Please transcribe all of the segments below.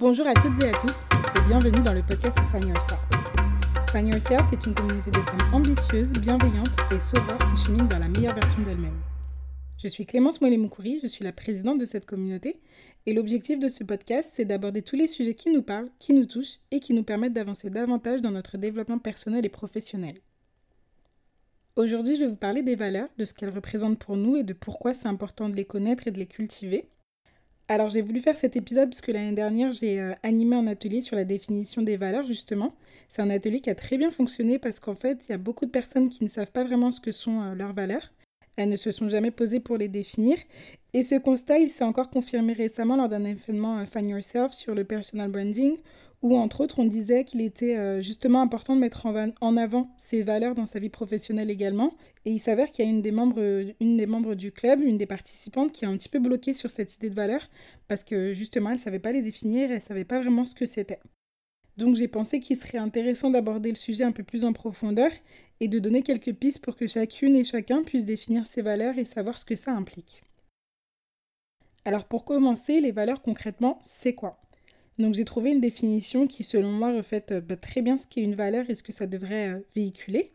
Bonjour à toutes et à tous et bienvenue dans le podcast Find Yourself. Find Yourself, c'est une communauté de femmes ambitieuses, bienveillantes et sauveurs qui cheminent vers la meilleure version d'elles-mêmes. Je suis Clémence Mollet-Moukouri, je suis la présidente de cette communauté et l'objectif de ce podcast, c'est d'aborder tous les sujets qui nous parlent, qui nous touchent et qui nous permettent d'avancer davantage dans notre développement personnel et professionnel. Aujourd'hui, je vais vous parler des valeurs, de ce qu'elles représentent pour nous et de pourquoi c'est important de les connaître et de les cultiver. Alors j'ai voulu faire cet épisode parce que l'année dernière j'ai euh, animé un atelier sur la définition des valeurs justement. C'est un atelier qui a très bien fonctionné parce qu'en fait il y a beaucoup de personnes qui ne savent pas vraiment ce que sont euh, leurs valeurs. Elles ne se sont jamais posées pour les définir. Et ce constat il s'est encore confirmé récemment lors d'un événement euh, Find Yourself sur le personal branding où entre autres on disait qu'il était euh, justement important de mettre en, avant ses valeurs dans sa vie professionnelle également. Et il s'avère qu'il y a une des, membres, une des membres du club, une des participantes, qui a un petit peu bloqué sur cette idée de valeur parce que justement elle ne savait pas les définir, elle ne savait pas vraiment ce que c'était. Donc j'ai pensé qu'il serait intéressant d'aborder le sujet un peu plus en profondeur et de donner quelques pistes pour que chacune et chacun puisse définir ses valeurs et savoir ce que ça implique. Alors pour commencer, les valeurs concrètement, c'est quoi? Donc j'ai trouvé une définition qui selon moi reflète euh, bah, très bien ce qu'est une valeur et ce que ça devrait euh, véhiculer.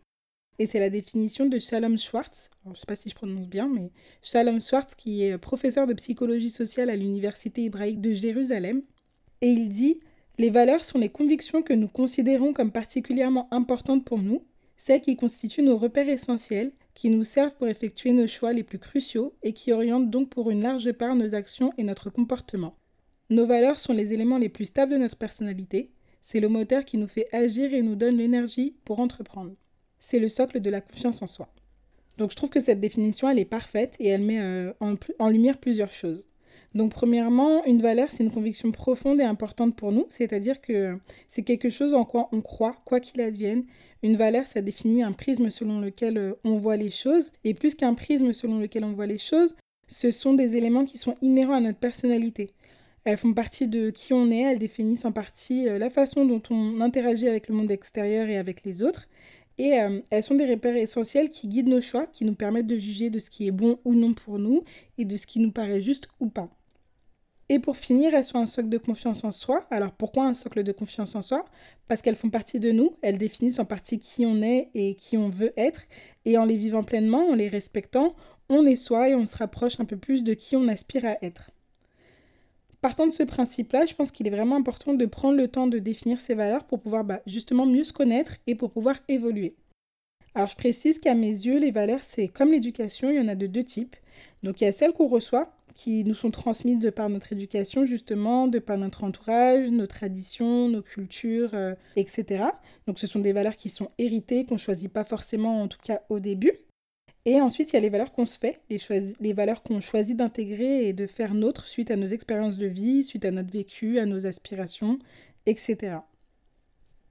Et c'est la définition de Shalom Schwartz. je ne sais pas si je prononce bien, mais Shalom Schwartz qui est professeur de psychologie sociale à l'Université hébraïque de Jérusalem. Et il dit Les valeurs sont les convictions que nous considérons comme particulièrement importantes pour nous, celles qui constituent nos repères essentiels, qui nous servent pour effectuer nos choix les plus cruciaux et qui orientent donc pour une large part nos actions et notre comportement. Nos valeurs sont les éléments les plus stables de notre personnalité. C'est le moteur qui nous fait agir et nous donne l'énergie pour entreprendre. C'est le socle de la confiance en soi. Donc je trouve que cette définition, elle est parfaite et elle met euh, en, lumière plusieurs choses. Donc premièrement, une valeur, c'est une conviction profonde et importante pour nous, c'est-à-dire que c'est quelque chose en quoi on croit, quoi qu'il advienne. Une valeur, ça définit un prisme selon lequel euh, on voit les choses, et plus qu'un prisme selon lequel on voit les choses, ce sont des éléments qui sont inhérents à notre personnalité. Elles font partie de qui on est, elles définissent en partie euh, la façon dont on interagit avec le monde extérieur et avec les autres. Et euh, elles sont des repères essentiels qui guident nos choix, qui nous permettent de juger de ce qui est bon ou non pour nous et de ce qui nous paraît juste ou pas. Et pour finir, elles sont un socle de confiance en soi. Alors pourquoi un socle de confiance en soi? Parce qu'elles font partie de nous, elles définissent en partie qui on est et qui on veut être. Et en les vivant pleinement, en les respectant, on est soi et on se rapproche un peu plus de qui on aspire à être. Partant de ce principe-là, je pense qu'il est vraiment important de prendre le temps de définir ses valeurs pour pouvoir bah, justement mieux se connaître et pour pouvoir évoluer. Alors je précise qu'à mes yeux, les valeurs, c'est comme l'éducation, il y en a de deux types. Donc il y a celles qu'on reçoit, qui nous sont transmises de par notre éducation, justement, de par notre entourage, nos traditions, nos cultures, euh, etc. Donc ce sont des valeurs qui sont héritées, qu'on ne choisit pas forcément, en tout cas au début. Et ensuite, il y a les valeurs qu'on se fait, les, valeurs qu'on choisit d'intégrer et de faire nôtres suite à nos expériences de vie, suite à notre vécu, à nos aspirations, etc.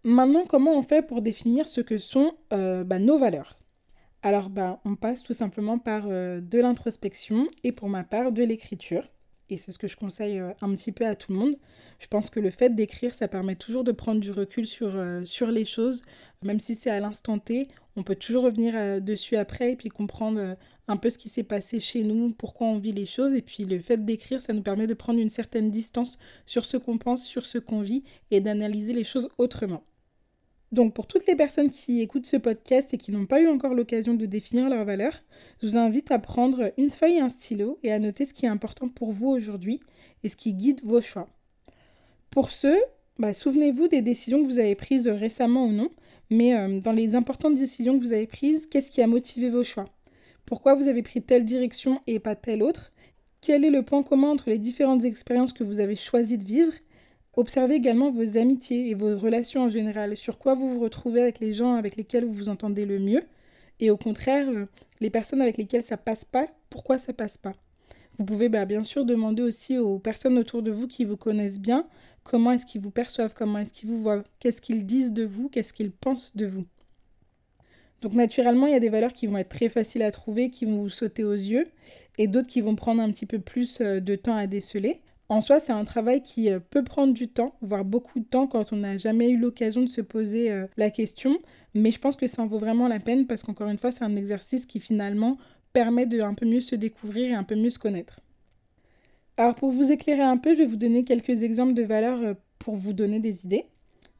Maintenant, comment on fait pour définir ce que sont euh, bah, nos valeurs? Alors, bah, on passe tout simplement par euh, de l'introspection et pour ma part, de l'écriture et c'est ce que je conseille euh, un petit peu à tout le monde. Je pense que le fait d'écrire, ça permet toujours de prendre du recul sur, euh, les choses, même si c'est à l'instant T, on peut toujours revenir euh, dessus après et puis comprendre un peu ce qui s'est passé chez nous, pourquoi on vit les choses, et puis le fait d'écrire, ça nous permet de prendre une certaine distance sur ce qu'on pense, sur ce qu'on vit, et d'analyser les choses autrement. Donc pour toutes les personnes qui écoutent ce podcast et qui n'ont pas eu encore l'occasion de définir leurs valeurs, je vous invite à prendre une feuille et un stylo et à noter ce qui est important pour vous aujourd'hui et ce qui guide vos choix. Pour ce, bah, souvenez-vous des décisions que vous avez prises récemment ou non, mais euh, dans les importantes décisions que vous avez prises, qu'est-ce qui a motivé vos choix? Pourquoi vous avez pris telle direction et pas telle autre? Quel est le point commun entre les différentes expériences que vous avez choisi de vivre Observez également vos amitiés et vos relations en général, sur quoi vous vous retrouvez avec les gens avec lesquels vous vous entendez le mieux, et au contraire, euh, les personnes avec lesquelles ça passe pas, pourquoi ça passe pas? Vous pouvez bah, bien sûr demander aussi aux personnes autour de vous qui vous connaissent bien comment est-ce qu'ils vous perçoivent, comment est-ce qu'ils vous voient, qu'est-ce qu'ils disent de vous, qu'est-ce qu'ils pensent de vous. Donc naturellement, il y a des valeurs qui vont être très faciles à trouver, qui vont vous sauter aux yeux, et d'autres qui vont prendre un petit peu plus euh, de temps à déceler. En soi, c'est un travail qui euh, peut prendre du temps, voire beaucoup de temps quand on n'a jamais eu l'occasion de se poser euh, la question, mais je pense que ça en vaut vraiment la peine parce qu'encore une fois, c'est un exercice qui finalement permet de un peu mieux se découvrir et un peu mieux se connaître. Alors pour vous éclairer un peu, je vais vous donner quelques exemples de valeurs euh, pour vous donner des idées.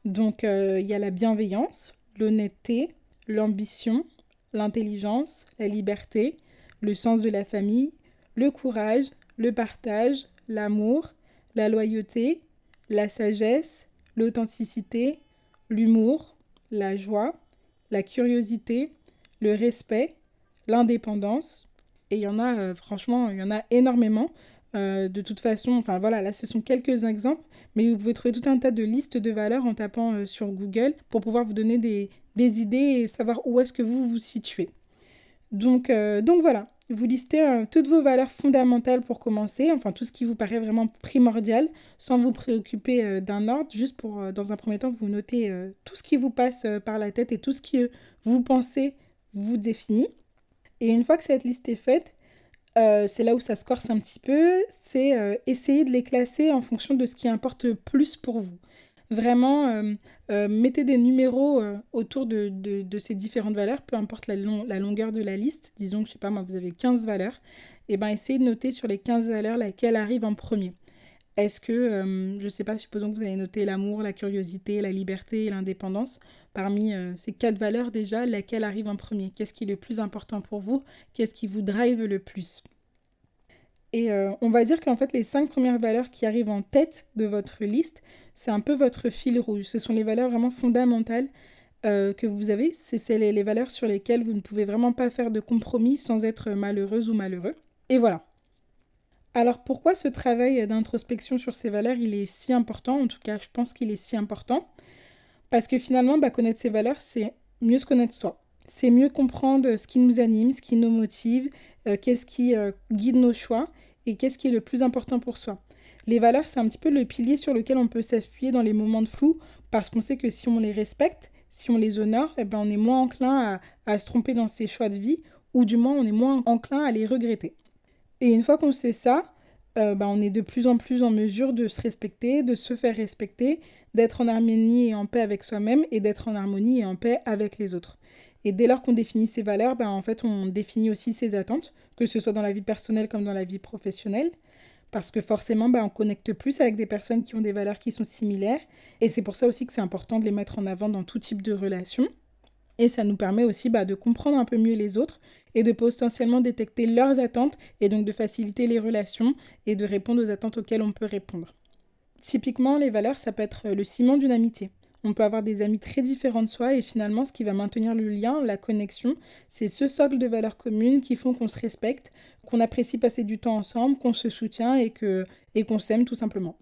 Donc il y a la bienveillance, l'honnêteté, l'ambition, l'intelligence, la liberté, le sens de la famille, le courage, le partage, l'amour, la loyauté, la sagesse, l'authenticité, l'humour, la joie, la curiosité, le respect, l'indépendance. Et il y en a, euh, franchement, il y en a énormément. Euh, de toute façon, enfin voilà, là ce sont quelques exemples, mais vous pouvez trouver tout un tas de listes de valeurs en tapant euh, sur Google pour pouvoir vous donner des, des idées et savoir où est-ce que vous vous situez. Donc, donc voilà, vous listez toutes vos valeurs fondamentales pour commencer, enfin tout ce qui vous paraît vraiment primordial, sans vous préoccuper d'un ordre, juste pour, dans un premier temps, vous notez tout ce qui vous passe par la tête et tout ce que vous pensez vous définit. Et une fois que cette liste est faite, euh, c'est là où ça se corse un petit peu, c'est euh, essayer de les classer en fonction de ce qui importe le plus pour vous. Vraiment, euh, mettez des numéros autour de, ces différentes valeurs, peu importe la, longueur de la liste. Disons que, je sais pas moi, vous avez 15 valeurs. Et eh bien, essayez de noter sur les 15 valeurs laquelle arrive en premier. Est-ce que, euh, je ne sais pas, supposons que vous avez noté l'amour, la curiosité, la liberté et l'indépendance, parmi euh, ces quatre valeurs déjà, laquelle arrive en premier? Qu'est-ce qui est le plus important pour vous? Qu'est-ce qui vous drive le plus? Et euh, on va dire qu'en fait, les cinq premières valeurs qui arrivent en tête de votre liste, c'est un peu votre fil rouge. Ce sont les valeurs vraiment fondamentales que vous avez. C'est les valeurs sur lesquelles vous ne pouvez vraiment pas faire de compromis sans être malheureuse ou malheureux. Et voilà. Alors pourquoi ce travail d'introspection sur ces valeurs, il est si important? En tout cas, je pense qu'il est si important. Parce que finalement, bah, connaître ses valeurs, c'est mieux se connaître soi. C'est mieux comprendre ce qui nous anime, ce qui nous motive, euh, qu'est-ce qui euh, guide nos choix et qu'est-ce qui est le plus important pour soi. Les valeurs, c'est un petit peu le pilier sur lequel on peut s'appuyer dans les moments de flou, parce qu'on sait que si on les respecte, si on les honore, eh ben, on est moins enclin à, se tromper dans ses choix de vie, ou du moins on est moins enclin à les regretter. Et une fois qu'on sait ça, euh, bah, on est de plus en plus en mesure de se respecter, de se faire respecter, d'être en harmonie et en paix avec soi-même et d'être en harmonie et en paix avec les autres. Et dès lors qu'on définit ses valeurs, bah, en fait, on définit aussi ses attentes, que ce soit dans la vie personnelle comme dans la vie professionnelle. Parce que forcément, bah, on connecte plus avec des personnes qui ont des valeurs qui sont similaires. Et c'est pour ça aussi que c'est important de les mettre en avant dans tout type de relation. Et ça nous permet aussi bah, de comprendre un peu mieux les autres et de potentiellement détecter leurs attentes et donc de faciliter les relations et de répondre aux attentes auxquelles on peut répondre. Typiquement, les valeurs, ça peut être le ciment d'une amitié. On peut avoir des amis très différents de soi et finalement, ce qui va maintenir le lien, la connexion, c'est ce socle de valeurs communes qui font qu'on se respecte, qu'on apprécie passer du temps ensemble, qu'on se soutient et qu'on et s'aime tout simplement.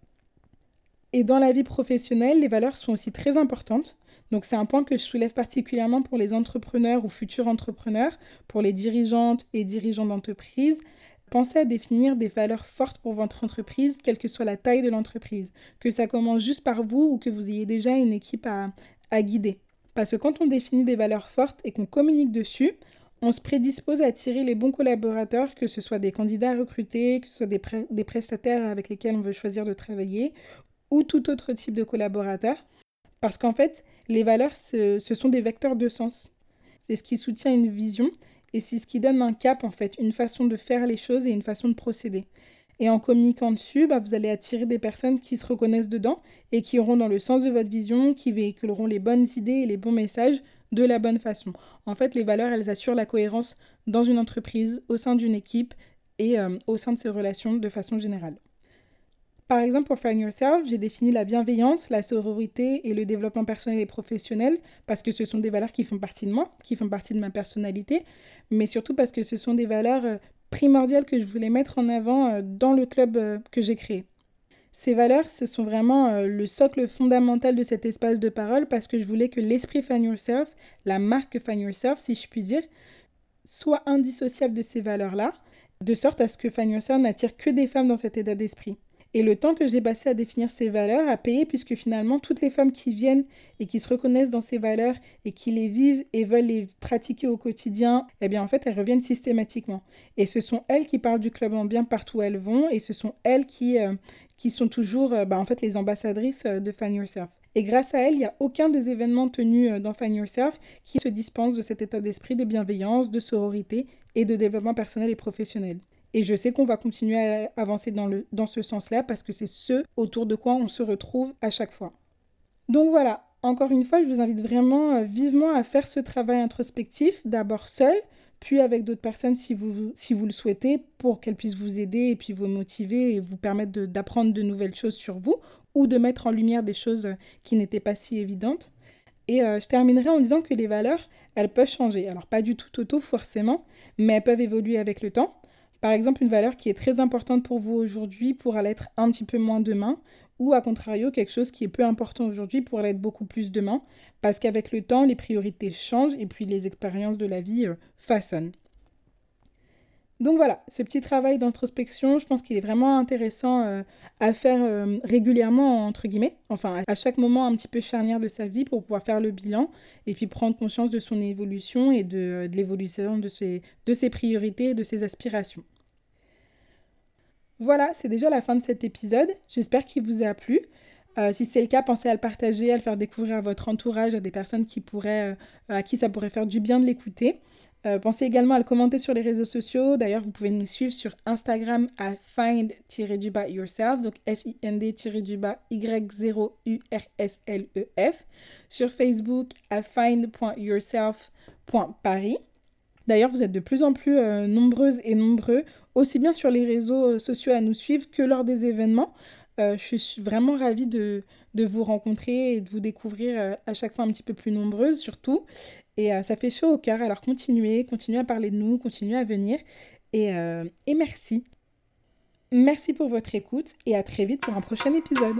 Et dans la vie professionnelle, les valeurs sont aussi très importantes. Donc c'est un point que je soulève particulièrement pour les entrepreneurs ou futurs entrepreneurs, pour les dirigeantes et dirigeants d'entreprise. Pensez à définir des valeurs fortes pour votre entreprise, quelle que soit la taille de l'entreprise, que ça commence juste par vous ou que vous ayez déjà une équipe à, guider. Parce que quand on définit des valeurs fortes et qu'on communique dessus, on se prédispose à attirer les bons collaborateurs, que ce soit des candidats à recruter, que ce soit des, prestataires avec lesquels on veut choisir de travailler, ou tout autre type de collaborateurs. Parce qu'en fait, les valeurs, ce, sont des vecteurs de sens. C'est ce qui soutient une vision et c'est ce qui donne un cap, en fait, une façon de faire les choses et une façon de procéder. Et en communiquant dessus, bah, vous allez attirer des personnes qui se reconnaissent dedans et qui auront dans le sens de votre vision, qui véhiculeront les bonnes idées et les bons messages de la bonne façon. En fait, les valeurs, elles assurent la cohérence dans une entreprise, au sein d'une équipe et euh, au sein de ses relations de façon générale. Par exemple, pour Find Yourself, j'ai défini la bienveillance, la sororité et le développement personnel et professionnel parce que ce sont des valeurs qui font partie de moi, qui font partie de ma personnalité, mais surtout parce que ce sont des valeurs euh, primordiales que je voulais mettre en avant euh, dans le club euh, que j'ai créé. Ces valeurs, ce sont vraiment le socle fondamental de cet espace de parole parce que je voulais que l'esprit Find Yourself, la marque Find Yourself, si je puis dire, soit indissociable de ces valeurs-là, de sorte à ce que Find Yourself n'attire que des femmes dans cet état d'esprit. Et le temps que j'ai passé à définir ces valeurs a payé puisque finalement toutes les femmes qui viennent et qui se reconnaissent dans ces valeurs et qui les vivent et veulent les pratiquer au quotidien, eh bien en fait elles reviennent systématiquement. Et ce sont elles qui parlent du club en bien partout où elles vont et ce sont elles qui, euh, qui sont toujours euh, bah, en fait les ambassadrices euh, de Find Yourself. Et grâce à elles, il n'y a aucun des événements tenus dans Find Yourself qui se dispense de cet état d'esprit de bienveillance, de sororité et de développement personnel et professionnel. Et je sais qu'on va continuer à avancer dans, le, dans ce sens-là parce que c'est ce autour de quoi on se retrouve à chaque fois. Donc voilà, encore une fois, je vous invite vraiment euh, vivement à faire ce travail introspectif, d'abord seul, puis avec d'autres personnes si vous, si vous le souhaitez, pour qu'elles puissent vous aider et puis vous motiver et vous permettre d'apprendre de, nouvelles choses sur vous ou de mettre en lumière des choses euh, qui n'étaient pas si évidentes. Et euh, je terminerai en disant que les valeurs, elles peuvent changer. Alors pas du tout auto forcément, mais elles peuvent évoluer avec le temps. Par exemple, une valeur qui est très importante pour vous aujourd'hui pourra l'être un petit peu moins demain, ou à contrario, quelque chose qui est peu important aujourd'hui pourra l'être beaucoup plus demain, parce qu'avec le temps, les priorités changent et puis les expériences de la vie euh, façonnent. Donc voilà, ce petit travail d'introspection, je pense qu'il est vraiment intéressant euh, à faire euh, régulièrement, entre guillemets, enfin à chaque moment un petit peu charnière de sa vie pour pouvoir faire le bilan et puis prendre conscience de son évolution et de, l'évolution de ses, de ses priorités et de ses aspirations. Voilà, c'est déjà la fin de cet épisode. J'espère qu'il vous a plu. Euh, si c'est le cas, pensez à le partager, à le faire découvrir à votre entourage, à des personnes qui pourraient, euh, à qui ça pourrait faire du bien de l'écouter. Euh, pensez également à le commenter sur les réseaux sociaux. D'ailleurs, vous pouvez nous suivre sur Instagram à find-yourself, donc F-I-N-D-Y-0-U-R-S-L-E-F. Sur Facebook à find.yourself.paris. D'ailleurs, vous êtes de plus en plus euh, nombreuses et nombreux, aussi bien sur les réseaux euh, sociaux à nous suivre que lors des événements. Euh, je suis vraiment ravie de, vous rencontrer et de vous découvrir à chaque fois un petit peu plus nombreuses surtout. Et ça fait chaud au cœur. Alors continuez, continuez à parler de nous, continuez à venir. Et, et merci. Merci pour votre écoute et à très vite pour un prochain épisode.